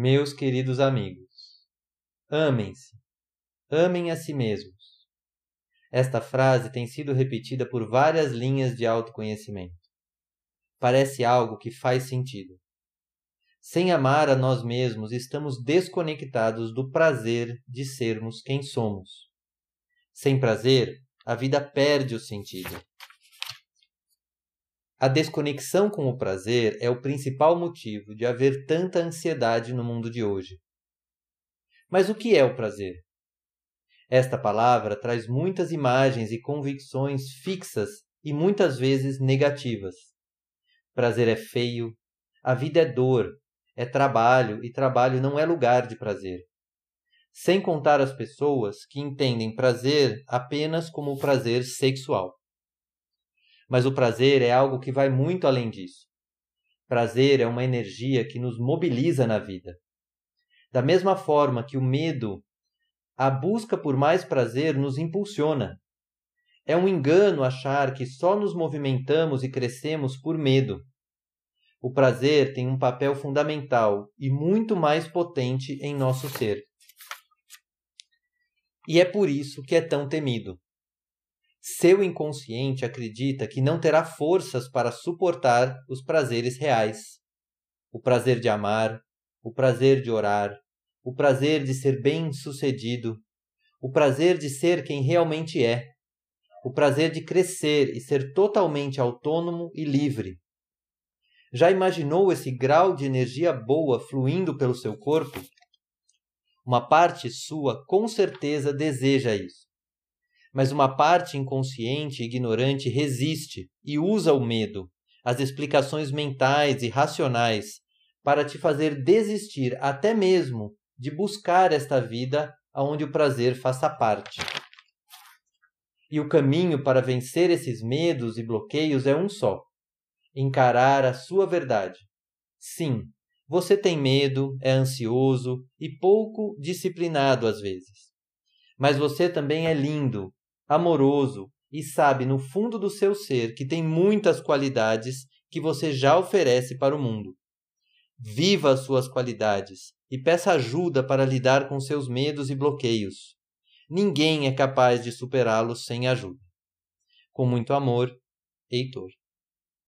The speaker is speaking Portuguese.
Meus queridos amigos, amem-se, amem a si mesmos. Esta frase tem sido repetida por várias linhas de autoconhecimento. Parece algo que faz sentido. Sem amar a nós mesmos, estamos desconectados do prazer de sermos quem somos. Sem prazer, a vida perde o sentido. A desconexão com o prazer é o principal motivo de haver tanta ansiedade no mundo de hoje. Mas o que é o prazer? Esta palavra traz muitas imagens e convicções fixas e muitas vezes negativas. Prazer é feio, a vida é dor, é trabalho e trabalho não é lugar de prazer. Sem contar as pessoas que entendem prazer apenas como prazer sexual. Mas o prazer é algo que vai muito além disso. Prazer é uma energia que nos mobiliza na vida. Da mesma forma que o medo, a busca por mais prazer nos impulsiona. É um engano achar que só nos movimentamos e crescemos por medo. O prazer tem um papel fundamental e muito mais potente em nosso ser. E é por isso que é tão temido. Seu inconsciente acredita que não terá forças para suportar os prazeres reais. O prazer de amar, o prazer de orar, o prazer de ser bem-sucedido, o prazer de ser quem realmente é, o prazer de crescer e ser totalmente autônomo e livre. Já imaginou esse grau de energia boa fluindo pelo seu corpo? Uma parte sua com certeza deseja isso mas uma parte inconsciente e ignorante resiste e usa o medo, as explicações mentais e racionais, para te fazer desistir até mesmo de buscar esta vida onde o prazer faça parte. E o caminho para vencer esses medos e bloqueios é um só: encarar a sua verdade. Sim, você tem medo, é ansioso e pouco disciplinado às vezes. Mas você também é lindo, amoroso e sabe no fundo do seu ser que tem muitas qualidades que você já oferece para o mundo. Viva as suas qualidades e peça ajuda para lidar com seus medos e bloqueios. Ninguém é capaz de superá-los sem ajuda. Com muito amor, Heitor.